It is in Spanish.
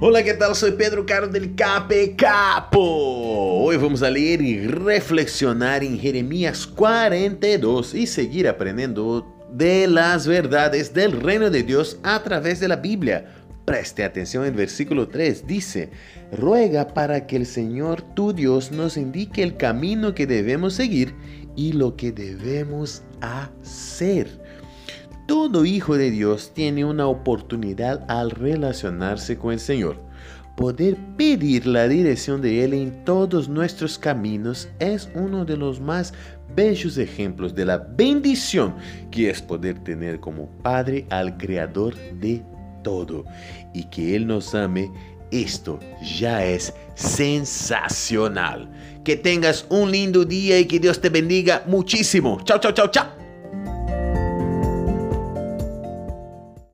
Hola, ¿qué tal? Soy Pedro Caro del Cape Capo. Hoy vamos a leer y reflexionar en Jeremías 42 y seguir aprendiendo de las verdades del reino de Dios a través de la Biblia. Preste atención el versículo 3. Dice, ruega para que el Señor tu Dios nos indique el camino que debemos seguir y lo que debemos hacer. Todo hijo de Dios tiene una oportunidad al relacionarse con el Señor. Poder pedir la dirección de Él en todos nuestros caminos es uno de los más bellos ejemplos de la bendición que es poder tener como Padre al Creador de todo. Y que Él nos ame, esto ya es sensacional. Que tengas un lindo día y que Dios te bendiga muchísimo. Chao, chao, chao, chao.